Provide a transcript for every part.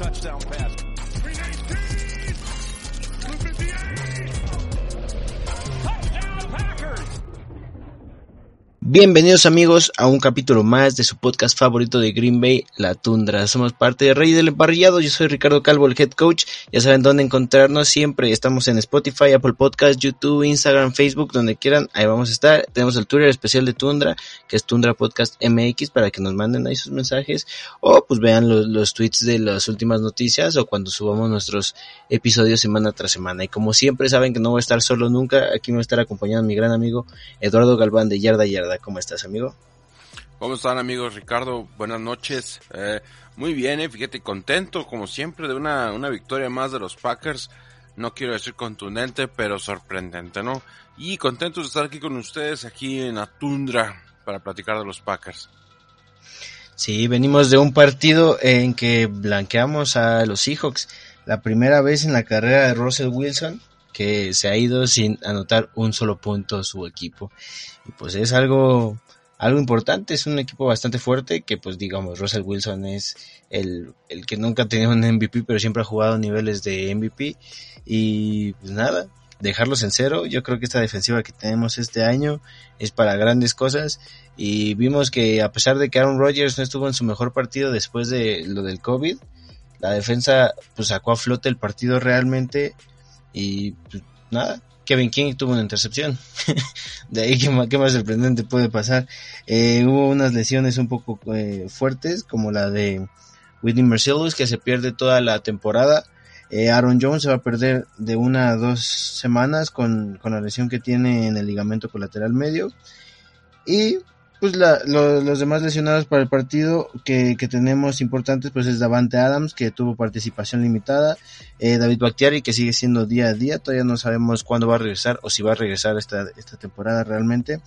Touchdown pass. Bienvenidos amigos a un capítulo más de su podcast favorito de Green Bay, La Tundra. Somos parte de Rey del Emparrillado, yo soy Ricardo Calvo, el head coach. Ya saben dónde encontrarnos siempre. Estamos en Spotify, Apple Podcast, YouTube, Instagram, Facebook, donde quieran. Ahí vamos a estar. Tenemos el Twitter especial de Tundra, que es Tundra Podcast MX, para que nos manden ahí sus mensajes. O pues vean los, los tweets de las últimas noticias o cuando subamos nuestros episodios semana tras semana. Y como siempre saben que no voy a estar solo nunca, aquí me va a estar acompañando mi gran amigo Eduardo Galván de Yarda Yarda. ¿Cómo estás, amigo? ¿Cómo están amigos? Ricardo, buenas noches. Eh, muy bien, eh, fíjate, contento como siempre de una, una victoria más de los Packers. No quiero decir contundente, pero sorprendente, ¿no? Y contentos de estar aquí con ustedes, aquí en la tundra, para platicar de los Packers. Sí, venimos de un partido en que blanqueamos a los Seahawks. La primera vez en la carrera de Russell Wilson que se ha ido sin anotar un solo punto a su equipo. Y pues es algo, algo importante, es un equipo bastante fuerte que pues digamos Russell Wilson es el, el que nunca ha tenido un MVP pero siempre ha jugado niveles de MVP y pues nada, dejarlos en cero. Yo creo que esta defensiva que tenemos este año es para grandes cosas y vimos que a pesar de que Aaron Rodgers no estuvo en su mejor partido después de lo del COVID, la defensa pues sacó a flote el partido realmente y pues, nada, Kevin King tuvo una intercepción. de ahí, ¿qué más, qué más, sorprendente puede pasar? Eh, hubo unas lesiones un poco eh, fuertes, como la de Whitney Mercilus, que se pierde toda la temporada. Eh, Aaron Jones se va a perder de una a dos semanas con, con la lesión que tiene en el ligamento colateral medio. Y pues la, lo, los demás lesionados para el partido que, que, tenemos importantes pues es Davante Adams que tuvo participación limitada, eh, David Bakhtiari que sigue siendo día a día, todavía no sabemos cuándo va a regresar o si va a regresar esta, esta temporada realmente.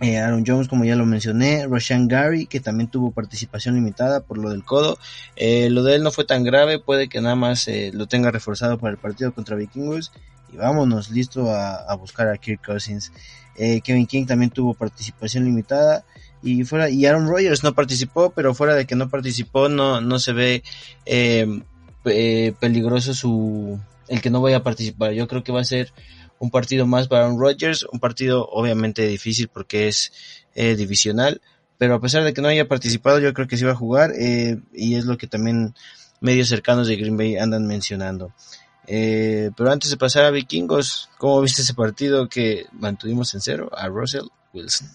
Eh, Aaron Jones, como ya lo mencioné, Roshan Gary, que también tuvo participación limitada por lo del codo. Eh, lo de él no fue tan grave, puede que nada más eh, lo tenga reforzado para el partido contra Vikingos. Y vámonos, listo a, buscar a Kirk Cousins. Eh, Kevin King también tuvo participación limitada y fuera y Aaron Rodgers no participó pero fuera de que no participó no no se ve eh, eh, peligroso su el que no vaya a participar yo creo que va a ser un partido más para Aaron Rodgers un partido obviamente difícil porque es eh, divisional pero a pesar de que no haya participado yo creo que sí va a jugar eh, y es lo que también medios cercanos de Green Bay andan mencionando eh, pero antes de pasar a Vikingos, ¿cómo viste ese partido que mantuvimos en cero a Russell Wilson?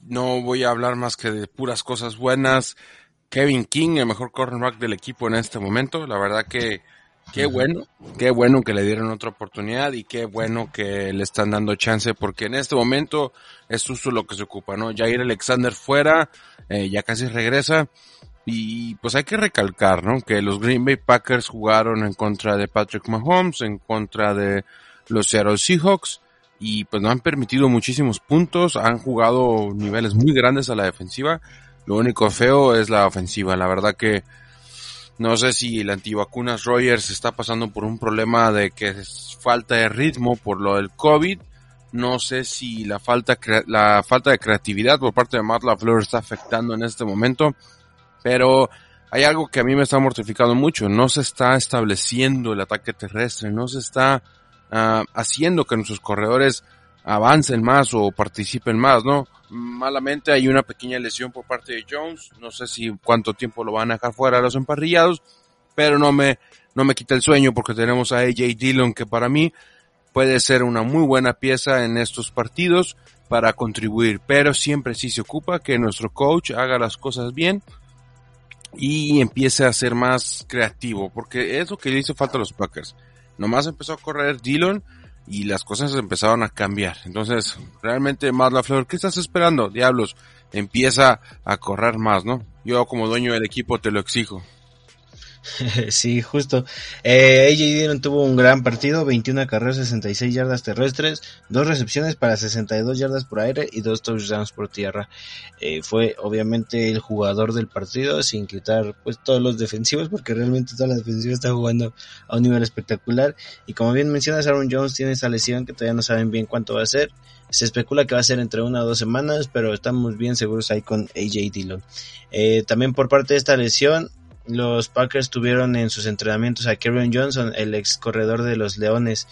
No voy a hablar más que de puras cosas buenas. Kevin King, el mejor cornerback del equipo en este momento. La verdad que qué bueno, qué bueno que le dieron otra oportunidad y qué bueno que le están dando chance porque en este momento es justo lo que se ocupa, ¿no? Jair Alexander fuera, eh, ya casi regresa. Y pues hay que recalcar, ¿no? Que los Green Bay Packers jugaron en contra de Patrick Mahomes, en contra de los Seattle Seahawks, y pues no han permitido muchísimos puntos, han jugado niveles muy grandes a la defensiva. Lo único feo es la ofensiva. La verdad que no sé si el antivacunas Rogers está pasando por un problema de que es falta de ritmo por lo del COVID. No sé si la falta, la falta de creatividad por parte de Matt LaFleur está afectando en este momento pero hay algo que a mí me está mortificando mucho, no se está estableciendo el ataque terrestre, no se está uh, haciendo que nuestros corredores avancen más o participen más, ¿no? Malamente hay una pequeña lesión por parte de Jones, no sé si cuánto tiempo lo van a dejar fuera a los emparrillados, pero no me, no me quita el sueño porque tenemos a AJ Dillon que para mí puede ser una muy buena pieza en estos partidos para contribuir, pero siempre sí se ocupa que nuestro coach haga las cosas bien, y empiece a ser más creativo, porque es lo que le hizo falta a los Packers. Nomás empezó a correr Dillon y las cosas empezaron a cambiar. Entonces, realmente Matt LaFleur, ¿qué estás esperando? Diablos, empieza a correr más, ¿no? Yo como dueño del equipo te lo exijo. sí, justo. Eh, AJ Dillon tuvo un gran partido, 21 carreras, 66 yardas terrestres, dos recepciones para 62 yardas por aire y dos touchdowns por tierra. Eh, fue obviamente el jugador del partido, sin quitar pues todos los defensivos, porque realmente toda la defensiva está jugando a un nivel espectacular. Y como bien mencionas, Aaron Jones tiene esa lesión que todavía no saben bien cuánto va a ser. Se especula que va a ser entre una o dos semanas, pero estamos bien seguros ahí con AJ Dillon. Eh, también por parte de esta lesión, los Packers tuvieron en sus entrenamientos a Kevin Johnson, el ex corredor de los Leones.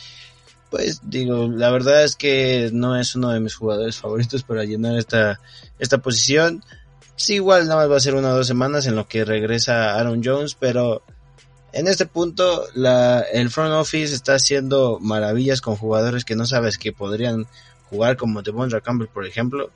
Pues digo, la verdad es que no es uno de mis jugadores favoritos para llenar esta, esta posición. Sí, igual nada más va a ser una o dos semanas en lo que regresa Aaron Jones, pero en este punto la, el front office está haciendo maravillas con jugadores que no sabes que podrían jugar como Devondra Campbell, por ejemplo.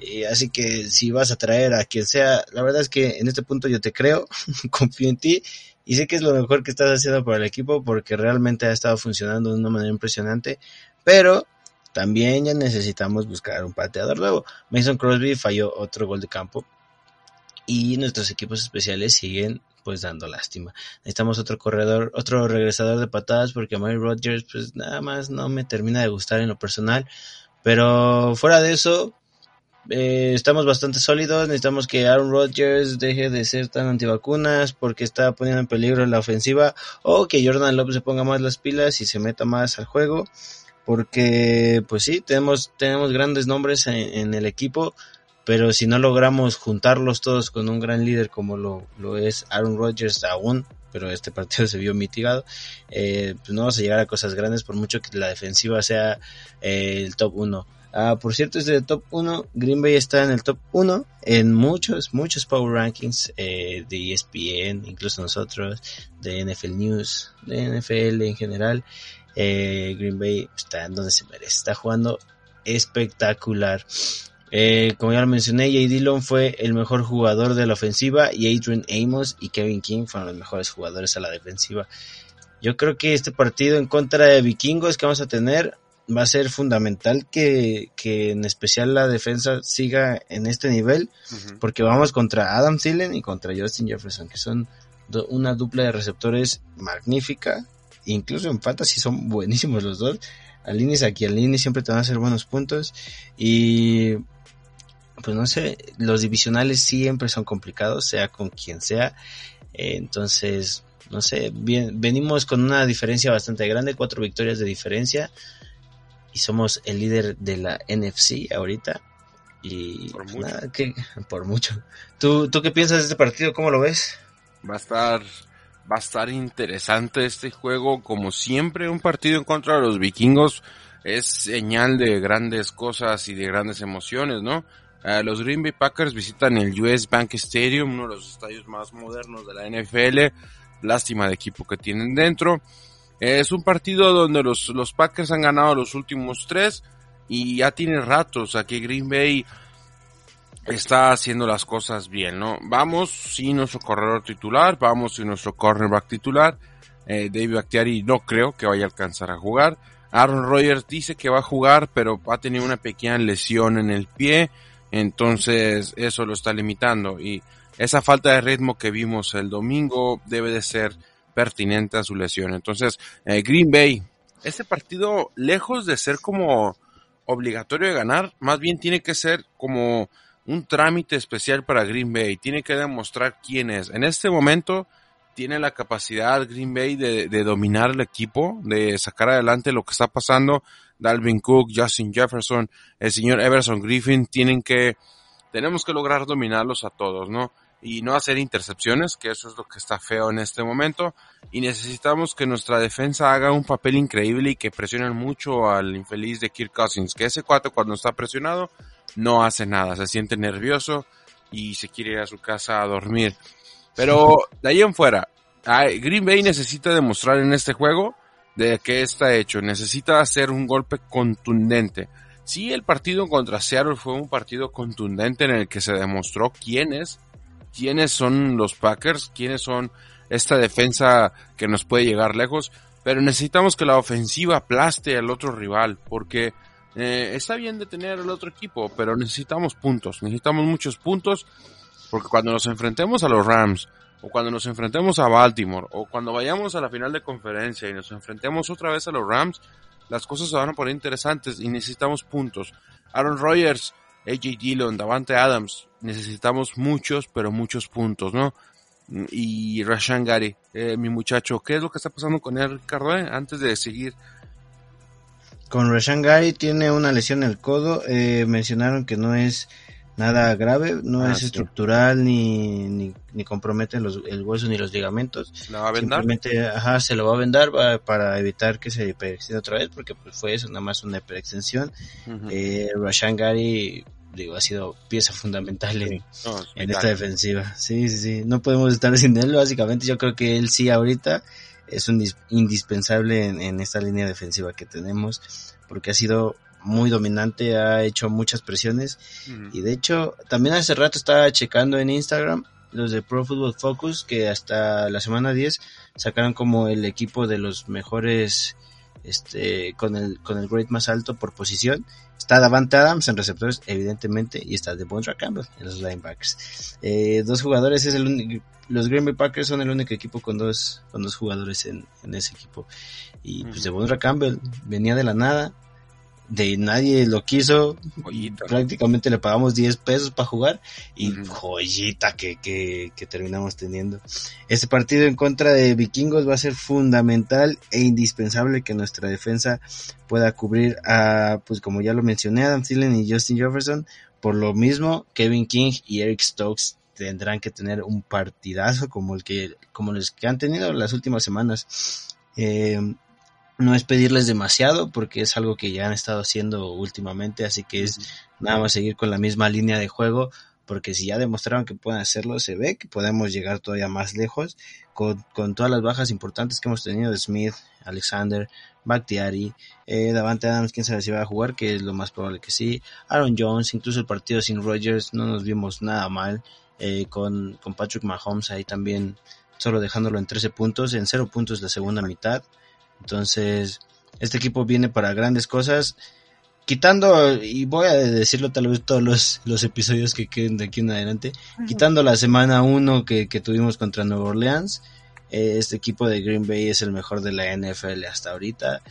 Y así que si vas a traer a quien sea, la verdad es que en este punto yo te creo, confío en ti y sé que es lo mejor que estás haciendo para el equipo porque realmente ha estado funcionando de una manera impresionante, pero también ya necesitamos buscar un pateador nuevo. Mason Crosby falló otro gol de campo y nuestros equipos especiales siguen pues dando lástima. Necesitamos otro corredor, otro regresador de patadas porque Mary Rodgers pues nada más no me termina de gustar en lo personal. Pero fuera de eso, eh, estamos bastante sólidos. Necesitamos que Aaron Rodgers deje de ser tan antivacunas porque está poniendo en peligro la ofensiva. O que Jordan Love se ponga más las pilas y se meta más al juego. Porque, pues sí, tenemos, tenemos grandes nombres en, el equipo. Pero si no logramos juntarlos todos con un gran líder como lo, lo es Aaron Rodgers aún, pero este partido se vio mitigado, eh, pues no vamos a llegar a cosas grandes por mucho que la defensiva sea eh, el top 1. Ah, por cierto, es de top 1. Green Bay está en el top 1 en muchos, muchos Power Rankings eh, de ESPN, incluso nosotros, de NFL News, de NFL en general. Eh, Green Bay está en donde se merece. Está jugando espectacular. Eh, como ya lo mencioné, Jay Dillon fue el mejor jugador de la ofensiva y Adrian Amos y Kevin King fueron los mejores jugadores a la defensiva. Yo creo que este partido en contra de Vikingos que vamos a tener va a ser fundamental que, que en especial la defensa siga en este nivel, porque vamos contra Adam Thielen y contra Justin Jefferson, que son una dupla de receptores magnífica, incluso en fantasy son buenísimos los dos. Alinis aquí, Alini siempre te van a hacer buenos puntos y pues no sé, los divisionales siempre son complicados, sea con quien sea. entonces, no sé, bien, venimos con una diferencia bastante grande, cuatro victorias de diferencia y somos el líder de la NFC ahorita. Y por pues mucho. Nada, que, por mucho. ¿Tú, ¿Tú qué piensas de este partido? ¿Cómo lo ves? Va a estar va a estar interesante este juego. Como siempre, un partido en contra de los vikingos es señal de grandes cosas y de grandes emociones, ¿no? Uh, los Green Bay Packers visitan el US Bank Stadium, uno de los estadios más modernos de la NFL. Lástima de equipo que tienen dentro. Es un partido donde los, los Packers han ganado los últimos tres y ya tiene ratos aquí Green Bay está haciendo las cosas bien, ¿no? Vamos sin nuestro corredor titular, vamos sin nuestro cornerback titular. Eh, David Bakhtiari no creo que vaya a alcanzar a jugar. Aaron Rodgers dice que va a jugar, pero ha tenido una pequeña lesión en el pie, entonces eso lo está limitando y esa falta de ritmo que vimos el domingo debe de ser pertinente a su lesión. Entonces, eh, Green Bay, este partido, lejos de ser como obligatorio de ganar, más bien tiene que ser como un trámite especial para Green Bay. Tiene que demostrar quién es. En este momento tiene la capacidad Green Bay de, de dominar el equipo, de sacar adelante lo que está pasando. Dalvin Cook, Justin Jefferson, el señor Everson Griffin, tienen que, tenemos que lograr dominarlos a todos, ¿no? Y no hacer intercepciones, que eso es lo que está feo en este momento. Y necesitamos que nuestra defensa haga un papel increíble y que presionen mucho al infeliz de Kirk Cousins, que ese cuate cuando está presionado no hace nada, se siente nervioso y se quiere ir a su casa a dormir. Pero de ahí en fuera, Green Bay necesita demostrar en este juego de que está hecho, necesita hacer un golpe contundente. Sí, el partido contra Seattle fue un partido contundente en el que se demostró quién es quiénes son los Packers, quiénes son esta defensa que nos puede llegar lejos, pero necesitamos que la ofensiva aplaste al otro rival, porque Eh, está bien de tener el otro equipo, pero necesitamos puntos, necesitamos muchos puntos, porque cuando nos enfrentemos a los Rams, o cuando nos enfrentemos a Baltimore, o cuando vayamos a la final de conferencia y nos enfrentemos otra vez a los Rams, las cosas se van a poner interesantes y necesitamos puntos. Aaron Rodgers, AJ Dillon, Davante Adams, necesitamos muchos, pero muchos puntos, ¿no? Y Rashan Gary, eh, mi muchacho, ¿qué es lo que está pasando con él, Ricardo? eh? Antes de seguir. Con Rashan Gary tiene una lesión en el codo. eh, mencionaron que no es nada grave, no Ah, es sí. estructural ni, ni, ni compromete los, el hueso ni los ligamentos. ¿La va a vendar? Simplemente, ajá, se lo va a vendar para evitar que se hiperextienda otra vez, porque pues fue eso, nada más una hiperextensión. Ujú. Eh, Rashan Gary, digo, ha sido pieza fundamental en, No, es en esta defensiva. Sí, sí, sí. No podemos estar sin él, básicamente. Yo creo que él sí ahorita es un dis- indispensable en, en esta línea defensiva que tenemos, porque ha sido muy dominante, ha hecho muchas presiones. Y de hecho también hace rato estaba checando en Instagram los de Pro Football Focus que hasta la semana 10 sacaron como el equipo de los mejores este con el con el grade más alto por posición. Está Davante Adams en receptores evidentemente y está Devondra Campbell en los linebackers. Eh, dos jugadores es el único los Green Bay Packers son el único equipo con dos con dos jugadores en, en ese equipo. Y pues Ujú. Devondra Campbell venía de la nada de nadie lo quiso Joyita. prácticamente le pagamos 10 pesos para jugar y joyita que, que, que terminamos teniendo. Este partido en contra de Vikingos va a ser fundamental e indispensable que nuestra defensa pueda cubrir a, pues como ya lo mencioné, Adam Thielen y Justin Jefferson. Por lo mismo, Kevin King y Eric Stokes tendrán que tener un partidazo como el que, como los que han tenido las últimas semanas. Eh, no es pedirles demasiado porque es algo que ya han estado haciendo últimamente, así que es nada más seguir con la misma línea de juego, porque si ya demostraron que pueden hacerlo, se ve que podemos llegar todavía más lejos con, con todas las bajas importantes que hemos tenido de Smith, Alexander, Bakhtiari, eh, Davante Adams, quién sabe si va a jugar, que es lo más probable que sí, Aaron Jones, incluso el partido sin Rodgers no nos vimos nada mal, eh, con, con Patrick Mahomes ahí también solo dejándolo en 13 puntos, en 0 puntos la segunda mitad, entonces este equipo viene para grandes cosas, quitando, y voy a decirlo tal vez todos los, los episodios que queden de aquí en adelante, quitando la semana 1 que, que tuvimos contra Nueva Orleans, eh, este equipo de Green Bay es el mejor de la NFL hasta ahorita,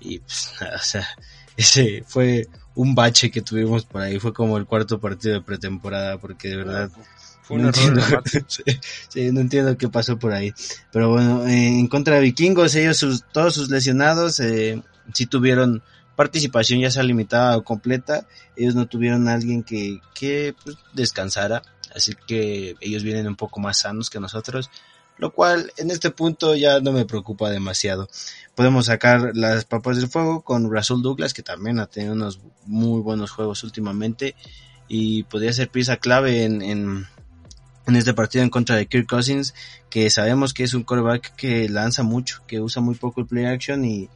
y pues, nada, o sea, ese fue un bache que tuvimos por ahí, fue como el cuarto partido de pretemporada, porque de verdad Fue un no error entiendo, dramático. sí, sí, no entiendo qué pasó por ahí. Pero bueno, eh, en contra de Vikingos, ellos, sus, todos sus lesionados, eh, sí tuvieron participación ya sea limitada o completa. Ellos no tuvieron a alguien que, que pues, descansara. Así que ellos vienen un poco más sanos que nosotros. Lo cual en este punto ya no me preocupa demasiado. Podemos sacar las papas del fuego con Russell Douglas, que también ha tenido unos muy buenos juegos últimamente. Y podría ser pieza clave en, en, en este partido en contra de Kirk Cousins, que sabemos que es un quarterback que lanza mucho, que usa muy poco el play action y,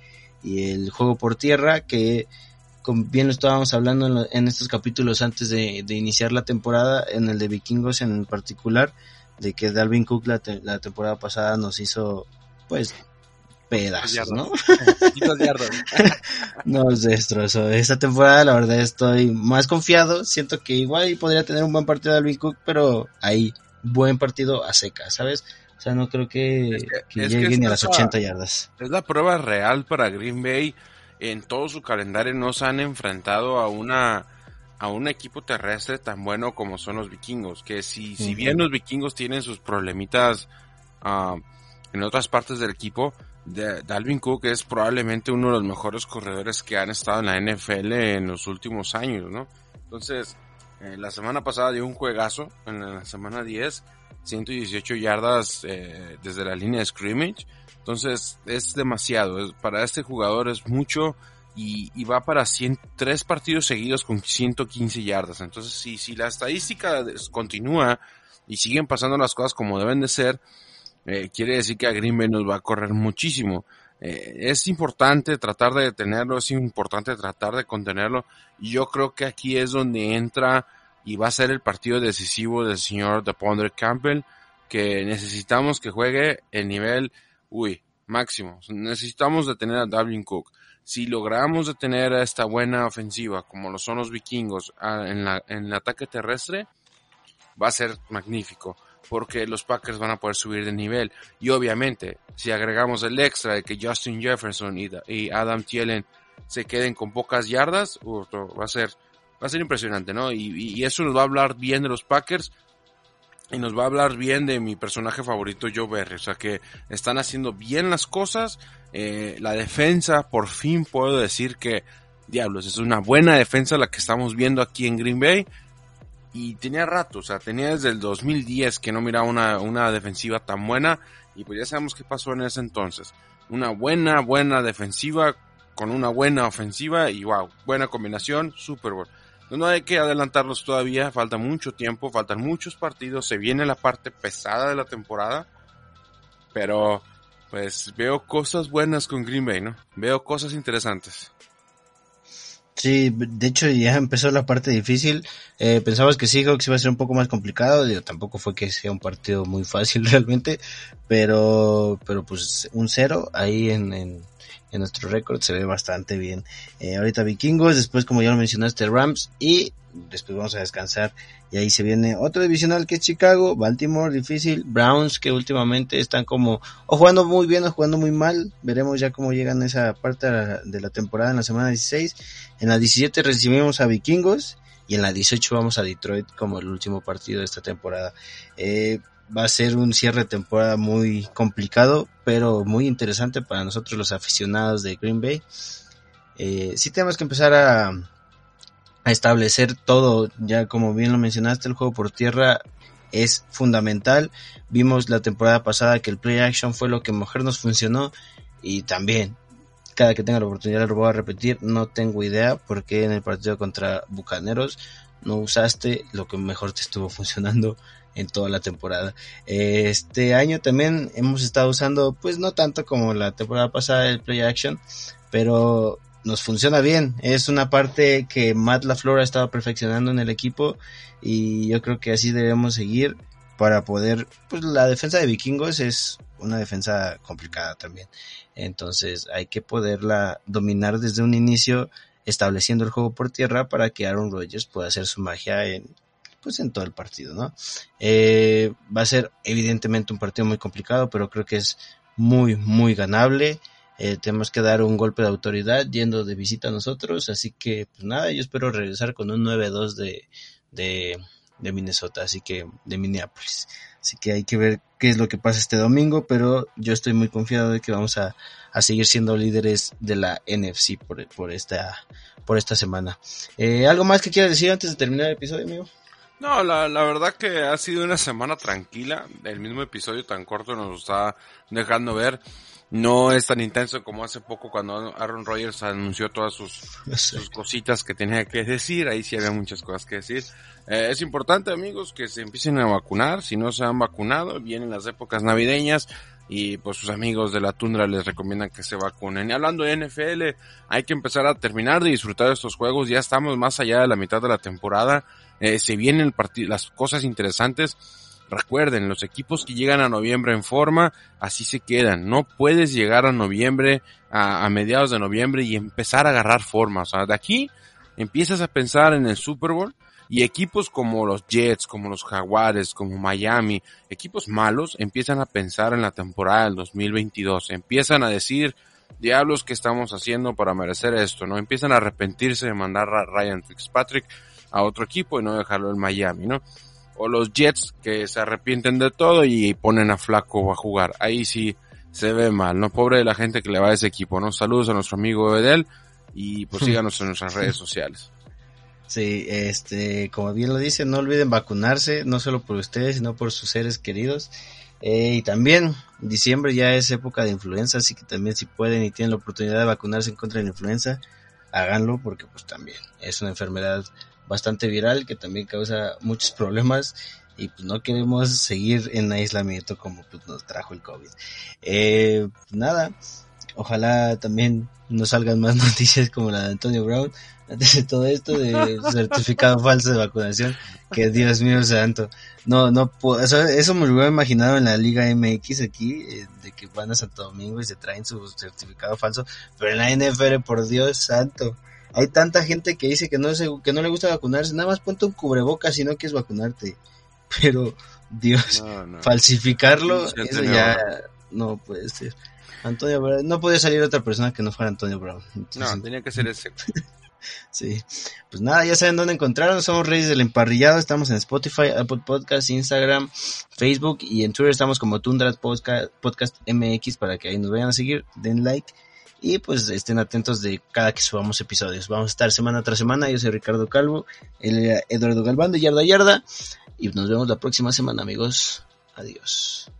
y el juego por tierra, que como bien lo estábamos hablando en, lo- en estos capítulos antes de, de iniciar la temporada, en el de Vikingos en particular, de que Dalvin Cook la, te- la temporada pasada nos hizo, pues, pedazos, ¿no? Nos destrozó. Esta temporada, la verdad, estoy más confiado. Siento que igual podría tener un buen partido Dalvin Cook, pero ahí, buen partido a seca, ¿sabes? O sea, no creo que, Es que- que es que llegue ni a las 80 yardas. Es la prueba real para Green Bay. En todo su calendario no se han enfrentado a una a un equipo terrestre tan bueno como son los vikingos. Que si, si bien los vikingos tienen sus problemitas ah, en otras partes del equipo, de- Dalvin Cook es probablemente uno de los mejores corredores que han estado en la NFL en los últimos años, ¿no? Entonces, eh, la semana pasada dio un juegazo, en la semana 10, 118 yardas eh, desde la línea de scrimmage. Entonces es demasiado, para este jugador es mucho y, y va para 100, tres partidos seguidos con 115 yardas. Entonces si, si la estadística continúa y siguen pasando las cosas como deben de ser, eh, quiere decir que a Green Bay nos va a correr muchísimo. Eh, es importante tratar de detenerlo, es importante tratar de contenerlo y yo creo que aquí es donde entra y va a ser el partido decisivo del señor DePondre Campbell que necesitamos que juegue el nivel, uy, máximo. Necesitamos detener a Dalvin Cook. si logramos detener a esta buena ofensiva, como lo son los vikingos, ah, en, la, en el ataque terrestre, va a ser magnífico, porque los Packers van a poder subir de nivel. Y obviamente, si agregamos el extra de que Justin Jefferson y, Adam Thielen se queden con pocas yardas, va a ser va a ser impresionante, ¿no? Y, y, eso nos va a hablar bien de los Packers y nos va a hablar bien de mi personaje favorito, Joe Berry. O sea que están haciendo bien las cosas. Eh, la defensa, por fin puedo decir que, diablos, es una buena defensa la que estamos viendo aquí en Green Bay. Y tenía rato, o sea, tenía desde el 2010 que no miraba una, una defensiva tan buena. Y pues ya sabemos qué pasó en ese entonces. Una buena, buena defensiva con una buena ofensiva y wow, buena combinación, Super Bowl. No hay que adelantarlos todavía, falta mucho tiempo, faltan muchos partidos, se viene la parte pesada de la temporada, pero pues veo cosas buenas con Green Bay, ¿no? Veo cosas interesantes. Sí, de hecho ya empezó la parte difícil. Eh, pensabas que Seahawks iba a ser un poco más complicado, tampoco fue que sea un partido muy fácil realmente, pero, pero pues un cero ahí en, en, en nuestro récord se ve bastante bien. Eh, ahorita vikingos, después como ya lo mencionaste Rams y después vamos a descansar y ahí se viene otro divisional que es Chicago, Baltimore difícil, Browns que últimamente están como o jugando muy bien o jugando muy mal, veremos ya cómo llegan esa parte de la temporada en la semana 16. En la 17 recibimos a vikingos y en la 18 vamos a Detroit como el último partido de esta temporada. Eh, va a ser un cierre de temporada muy complicado, pero muy interesante para nosotros los aficionados de Green Bay. Eh, sí tenemos que empezar a, a establecer todo, ya como bien lo mencionaste, el juego por tierra es fundamental. Vimos la temporada pasada que el play action fue lo que mejor nos funcionó y también cada que tenga la oportunidad lo voy a repetir, no tengo idea porque en el partido contra Bucaneros no usaste lo que mejor te estuvo funcionando en toda la temporada. Este año también hemos estado usando, pues no tanto como la temporada pasada el play action, pero nos funciona bien. Es una parte que Matt LaFleur ha estado perfeccionando en el equipo y yo creo que así debemos seguir para poder, pues la defensa de vikingos es una defensa complicada también. Entonces hay que poderla dominar desde un inicio estableciendo el juego por tierra para que Aaron Rodgers pueda hacer su magia en, pues en todo el partido, ¿no? Eh, va a ser evidentemente un partido muy complicado, pero creo que es muy, muy ganable. Eh, tenemos que dar un golpe de autoridad yendo de visita a nosotros, así que pues nada, yo espero regresar con un 9-2 de, de, Minnesota, así que de Minneapolis. Así que hay que ver qué es lo que pasa este domingo, pero yo estoy muy confiado de que vamos a, a seguir siendo líderes de la NFC por, por esta por esta semana. Eh, ¿Algo más que quieras decir antes de terminar el episodio, amigo? No, la, la verdad que ha sido una semana tranquila. El mismo episodio tan corto nos está dejando ver. No es tan intenso como hace poco cuando Aaron Rodgers anunció todas sus, sus cositas que tenía que decir. Ahí sí había muchas cosas que decir. Eh, es importante, amigos, que se empiecen a vacunar. Si no se han vacunado, vienen las épocas navideñas y pues sus amigos de la tundra les recomiendan que se vacunen. Y hablando de NFL, hay que empezar a terminar de disfrutar de estos juegos. Ya estamos más allá de la mitad de la temporada. Eh, se vienen las cosas interesantes. Recuerden, los equipos que llegan a noviembre en forma, así se quedan. No puedes llegar a noviembre, a, mediados de noviembre y empezar a agarrar forma. O sea, de aquí empiezas a pensar en el Super Bowl y equipos como los Jets, como los Jaguares, como Miami, equipos malos, empiezan a pensar en la temporada del 2022. Empiezan a decir, diablos, ¿qué estamos haciendo para merecer esto? ¿No? Empiezan a arrepentirse de mandar a Ryan Fitzpatrick a otro equipo y no dejarlo en Miami, ¿no? O los Jets que se arrepienten de todo y ponen a Flaco a jugar. Ahí sí se ve mal, ¿no? Pobre de la gente que le va a ese equipo, ¿no? Saludos a nuestro amigo Edel y pues síganos en nuestras redes sociales. Sí, este, como bien lo dice, no olviden vacunarse, no solo por ustedes, sino por sus seres queridos. Eh, y también, diciembre ya es época de influenza, así que también si pueden y tienen la oportunidad de vacunarse en contra de la influenza, háganlo porque pues también es una enfermedad bastante viral que también causa muchos problemas y pues no queremos seguir en aislamiento como pues nos trajo el COVID. Eh, nada, ojalá también no salgan más noticias como la de Antonio Brown. antes de todo esto de certificado falso de vacunación, que Dios mío santo. No, no eso, eso me lo hubiera imaginado en la Liga MX aquí, eh, de que van a Santo Domingo y se traen su certificado falso, pero en la NFL, por Dios santo. Hay tanta gente que dice que no, se, que no le gusta vacunarse, nada más ponte un cubrebocas si no quieres vacunarte. Pero, Dios, No, no. falsificarlo, Sí, eso ya no puede ser. Antonio Brown, no podía salir otra persona que no fuera Antonio Brown. Entonces, No, tenía que ser ese. Sí. Pues nada, ya saben dónde encontrarnos. Somos Reyes del Emparrillado. Estamos en Spotify, Apple Podcasts, Instagram, Facebook y en Twitter estamos como Tundra Podcast, Podcast MX para que ahí nos vayan a seguir. Den like y pues estén atentos de cada que subamos episodios. Vamos a estar semana tras semana. Yo soy Ricardo Calvo, él era Eduardo Galván de Yarda Yarda y nos vemos la próxima semana, amigos. Adiós.